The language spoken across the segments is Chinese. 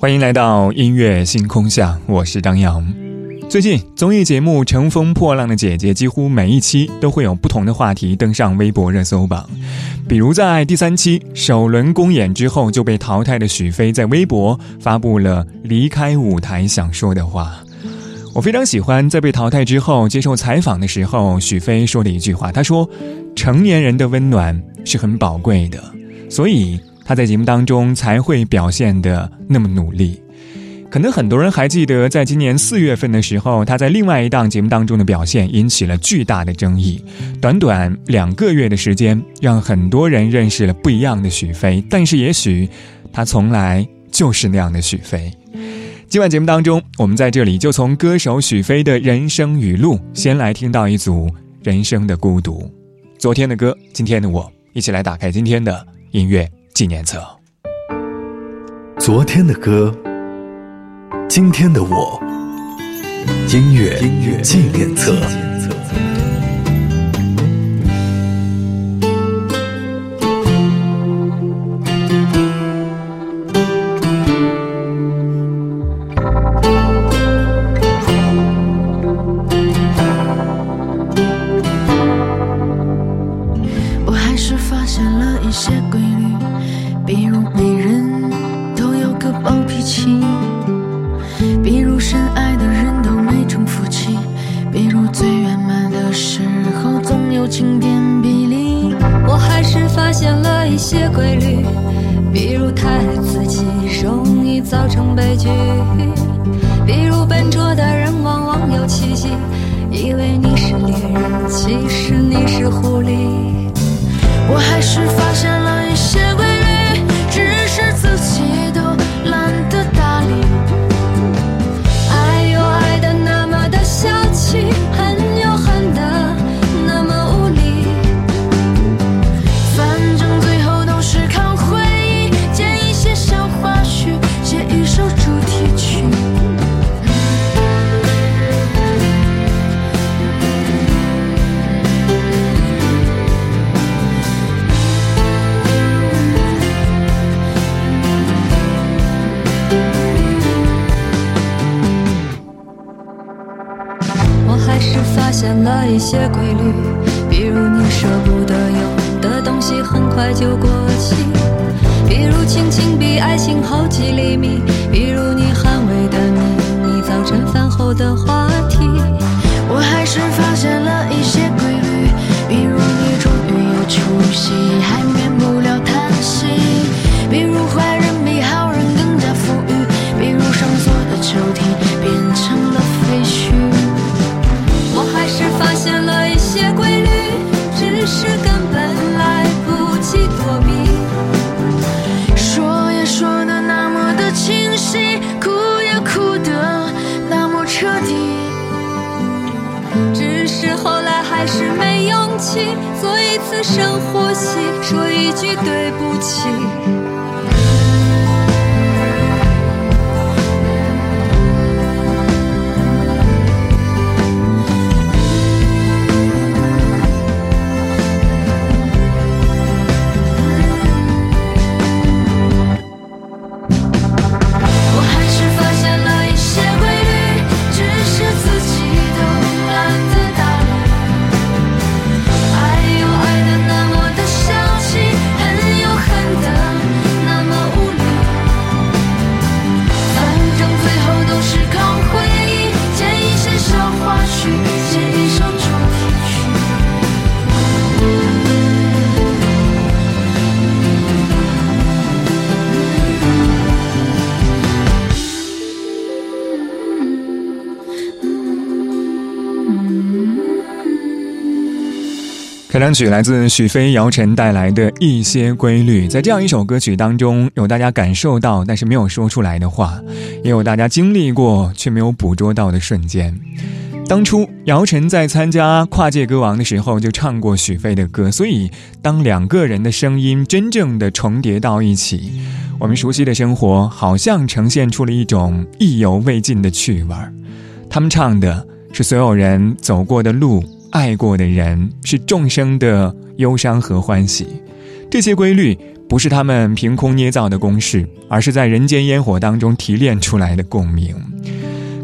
欢迎来到音乐星空下，我是张扬。最近综艺节目《乘风破浪的姐姐》几乎每一期都会有不同的话题登上微博热搜榜，比如在第三期首轮公演之后就被淘汰的许飞，在微博发布了离开舞台想说的话。我非常喜欢在被淘汰之后接受采访的时候，许飞说的一句话，他说：“成年人的温暖是很宝贵的，所以。”他在节目当中才会表现的那么努力，可能很多人还记得，在今年四月份的时候，他在另外一档节目当中的表现引起了巨大的争议。短短两个月的时间，让很多人认识了不一样的许飞，但是也许他从来就是那样的许飞。今晚节目当中，我们在这里就从歌手许飞的人生语录，先来听到一组人生的孤独。昨天的歌，今天的我，一起来打开今天的音乐。纪念册。昨天的歌，今天的我，音乐音乐纪念册。是发现一些规律，比如你舍不得用的东西很快就过期，比如亲情比爱情好几厘米。深呼吸说一句对不起。开场曲来自许飞、姚晨带来的一些规律，在这样一首歌曲当中，有大家感受到但是没有说出来的话，也有大家经历过却没有捕捉到的瞬间。当初姚晨在参加跨界歌王的时候就唱过许飞的歌，所以当两个人的声音真正的重叠到一起，我们熟悉的生活好像呈现出了一种意犹未尽的趣味儿。他们唱的是所有人走过的路。爱过的人是众生的忧伤和欢喜，这些规律不是他们凭空捏造的公式，而是在人间烟火当中提炼出来的共鸣。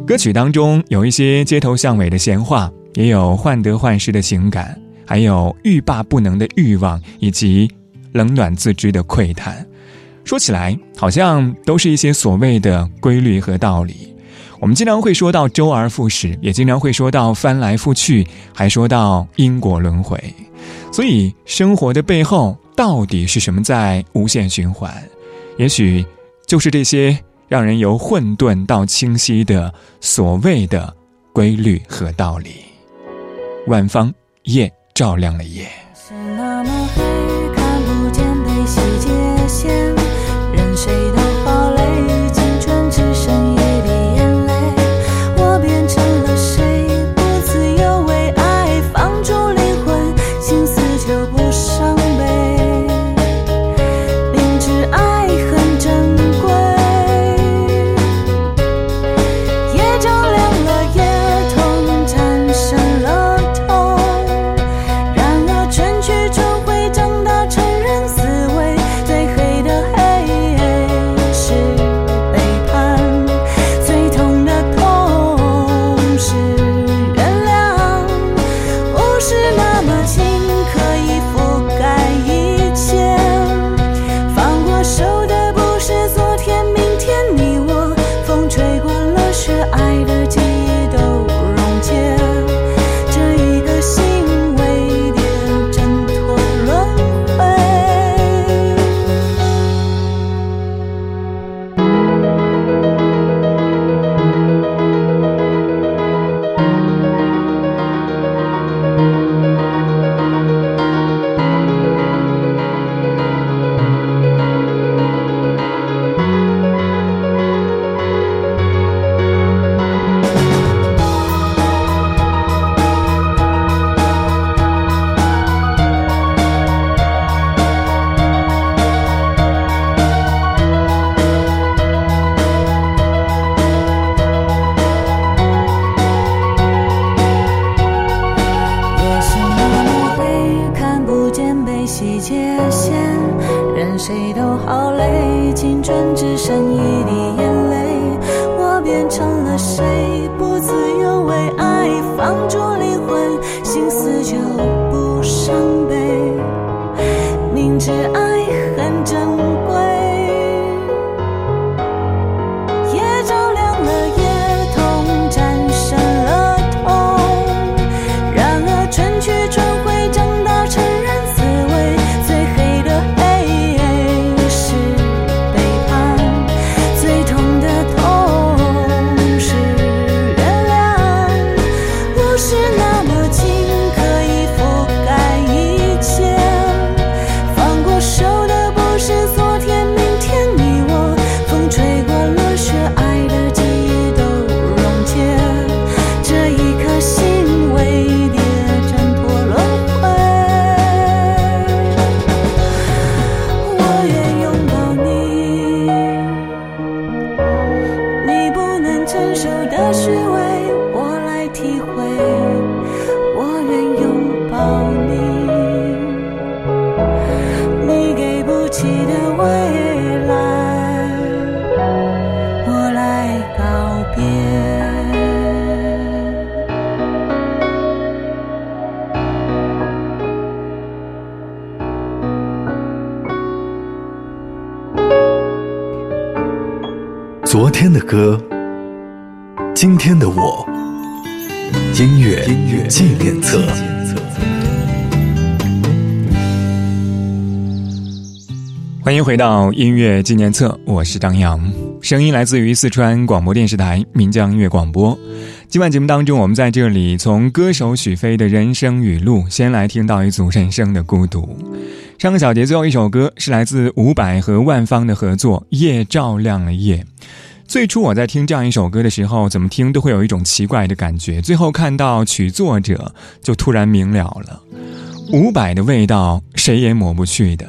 歌曲当中有一些街头巷尾的闲话，也有患得患失的情感，还有欲罢不能的欲望，以及冷暖自知的喟叹。说起来，好像都是一些所谓的规律和道理。我们经常会说到周而复始，也经常会说到翻来覆去，还说到因果轮回。所以，生活的背后到底是什么在无限循环？也许就是这些让人由混沌到清晰的所谓的规律和道理。晚芳，夜照亮了夜。是那么昨回到音乐纪念册，我是张扬。声音来自于四川广播电视台岷江音乐广播。今晚节目当中，我们在这里从歌手许飞的人生语录，先来听到一组人生的孤独。上个小节最后一首歌是来自伍佰和万芳的合作，《夜照亮了夜》。最初我在听这样一首歌的时候，怎么听都会有一种奇怪的感觉。最后看到曲作者，就突然明了了。伍佰的味道，谁也抹不去的。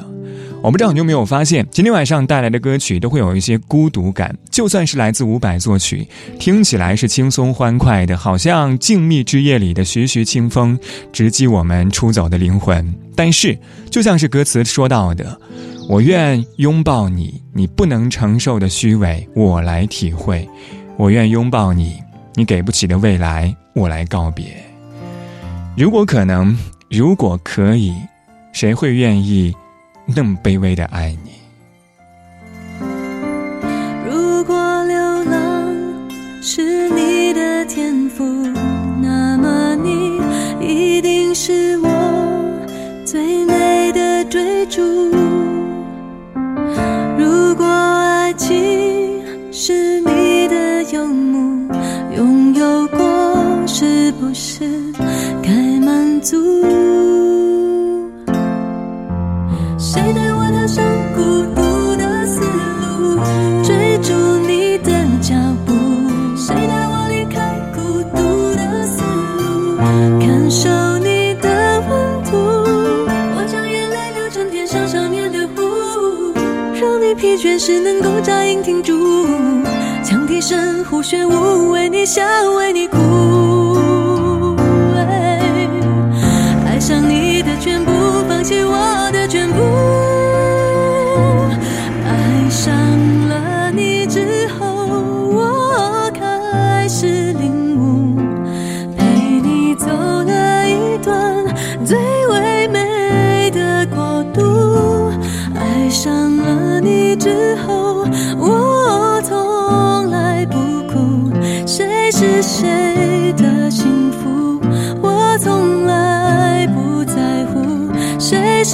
我不知道你有没有发现，今天晚上带来的歌曲都会有一些孤独感。就算是来自伍佰作曲，听起来是轻松欢快的，好像静谧之夜里的徐徐清风，直击我们出走的灵魂。但是，就像是歌词说到的。我愿拥抱你，你不能承受的虚伪，我来体会；我愿拥抱你，你给不起的未来，我来告别。如果可能，如果可以，谁会愿意那么卑微的爱你？如果流浪是你的天赋，那么你一定是我最美的追逐。如果爱情是你的游牧，拥有过是不是该满足？疲倦时能够扎营停住，将提神呼旋舞，为你笑，为你哭。爱上你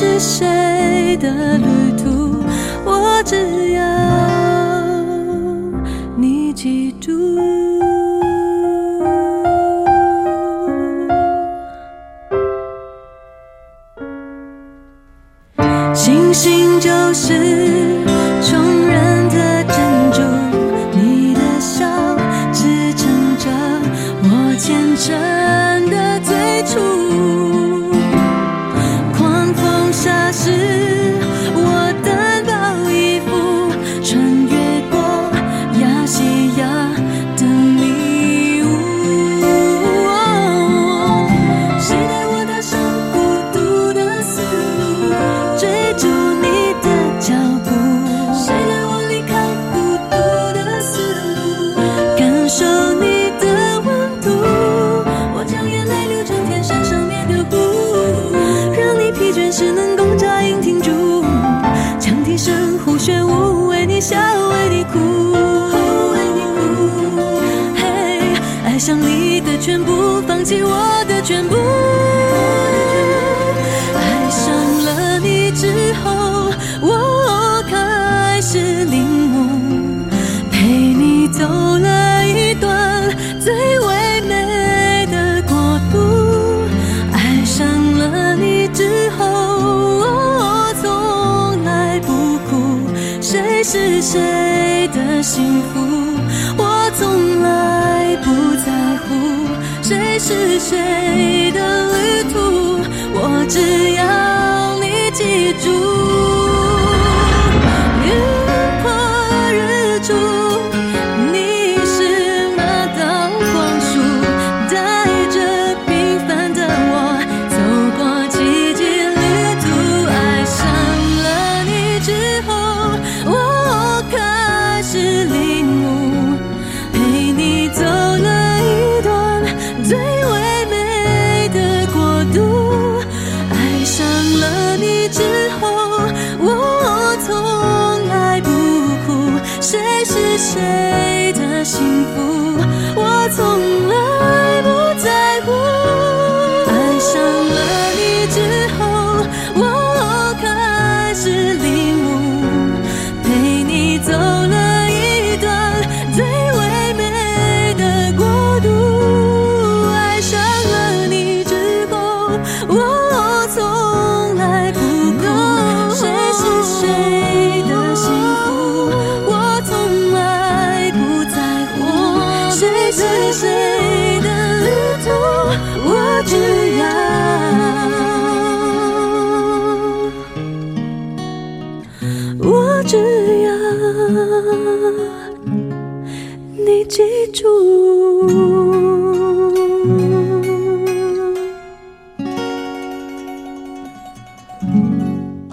是谁的旅途，我只要你记住。星星就是幸福，我从来不在乎。谁是谁的旅途，我只要你记住。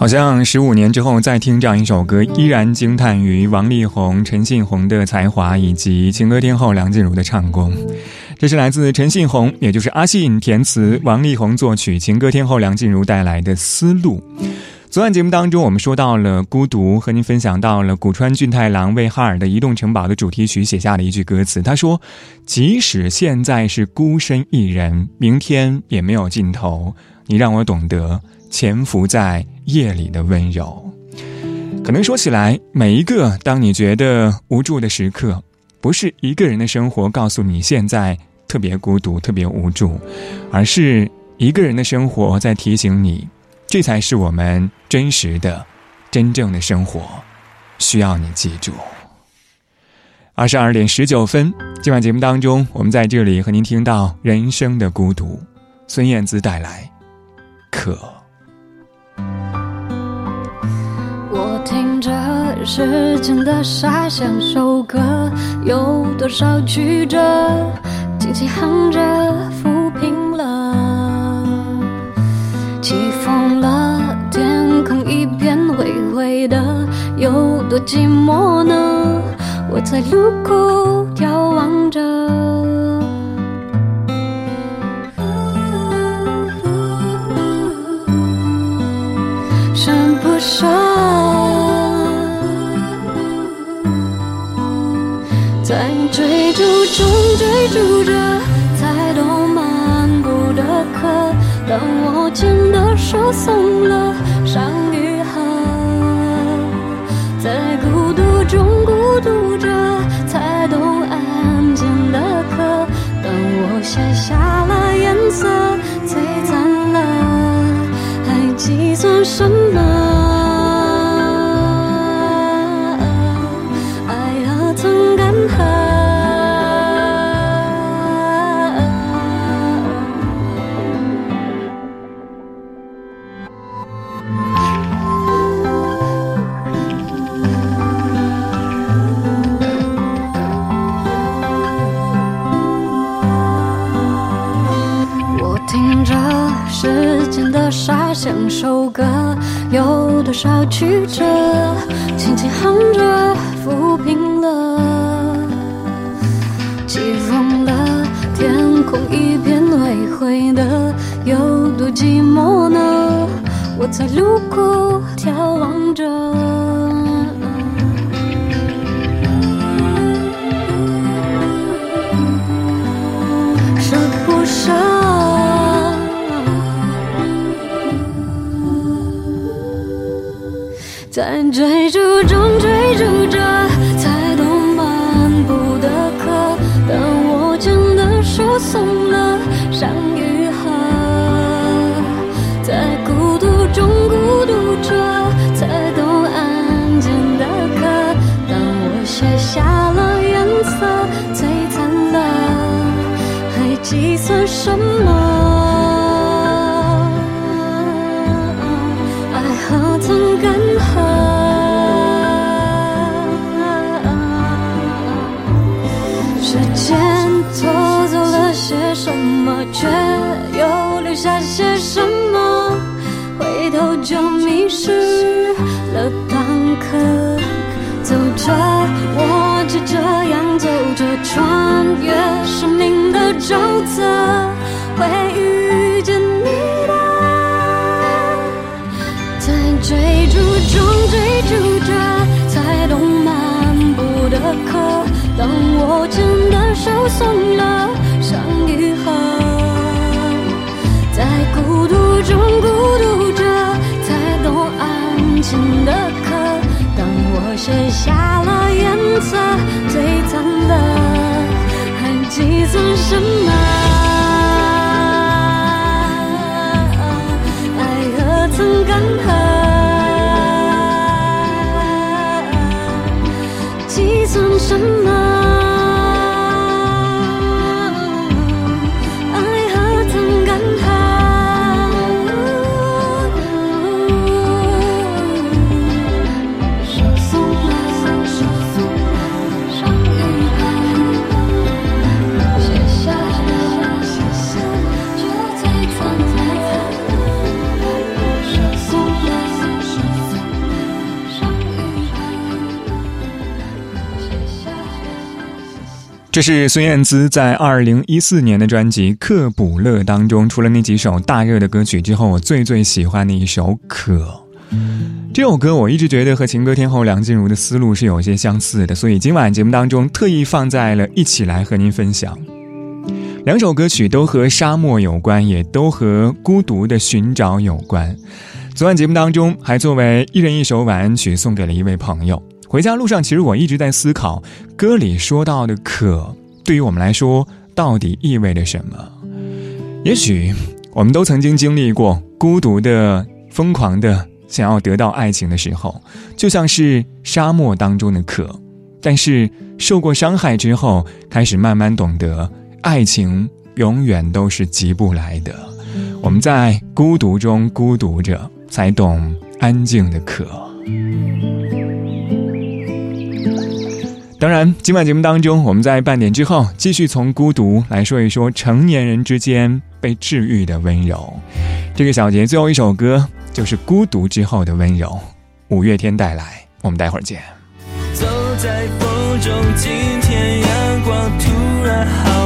像十五年之后再听这样一首歌，依然惊叹于王力宏、陈信宏的才华以及情歌天后梁静茹的唱功。这是来自陈信宏，也就是阿信填词，王力宏作曲，情歌天后梁静茹带来的《思路》。昨晚节目当中，我们说到了孤独，和您分享到了古川俊太郎为哈尔的《移动城堡》的主题曲写下的一句歌词。他说：“即使现在是孤身一人，明天也没有尽头。你让我懂得。”潜伏在夜里的温柔，可能说起来，每一个当你觉得无助的时刻，不是一个人的生活告诉你现在特别孤独、特别无助，而是一个人的生活在提醒你，这才是我们真实的、真正的生活，需要你记住。二十二点十九分，今晚节目当中，我们在这里和您听到人生的孤独，孙燕姿带来《可》。时间的沙像首歌，有多少曲折，轻轻哼着抚平了。起风了，天空一片灰灰的，有多寂寞呢？我在路口眺望着，追逐着，才懂漫步的客。当我牵的手松了，伤愈合。在孤独中孤独着，才懂安静的渴。当我卸下了颜色，璀璨了，还计算什么？像首歌，有多少曲折，轻轻哼着，抚平了。起风了，天空一片灰灰的，有多寂寞呢？我在路口眺望着，舍不舍？在追逐中追逐着，才懂漫步的可。当我牵的手松我就这样走着，穿越生命的沼泽，会遇见你的。在追逐中追逐着，才懂漫步的渴。当我牵的手松了，伤愈合。在孤独中孤独着，才懂安静的渴。当我写下这是孙燕姿在二零一四年的专辑《克卜勒》当中，除了那几首大热的歌曲之后，我最最喜欢的一首《可》。这首歌我一直觉得和情歌天后梁静茹的思路是有些相似的，所以今晚节目当中特意放在了一起来和您分享。两首歌曲都和沙漠有关，也都和孤独的寻找有关。昨晚节目当中还作为一人一首晚安曲送给了一位朋友。回家路上，其实我一直在思考，歌里说到的“渴”，对于我们来说到底意味着什么？也许我们都曾经经历过孤独的、疯狂的想要得到爱情的时候，就像是沙漠当中的渴。但是受过伤害之后，开始慢慢懂得，爱情永远都是急不来的。我们在孤独中孤独着，才懂安静的可。当然，今晚节目当中，我们在半点之后继续从孤独来说一说成年人之间被治愈的温柔。这个小节最后一首歌就是《孤独之后的温柔》，五月天带来。我们待会儿见。走在风中，今天阳光突然好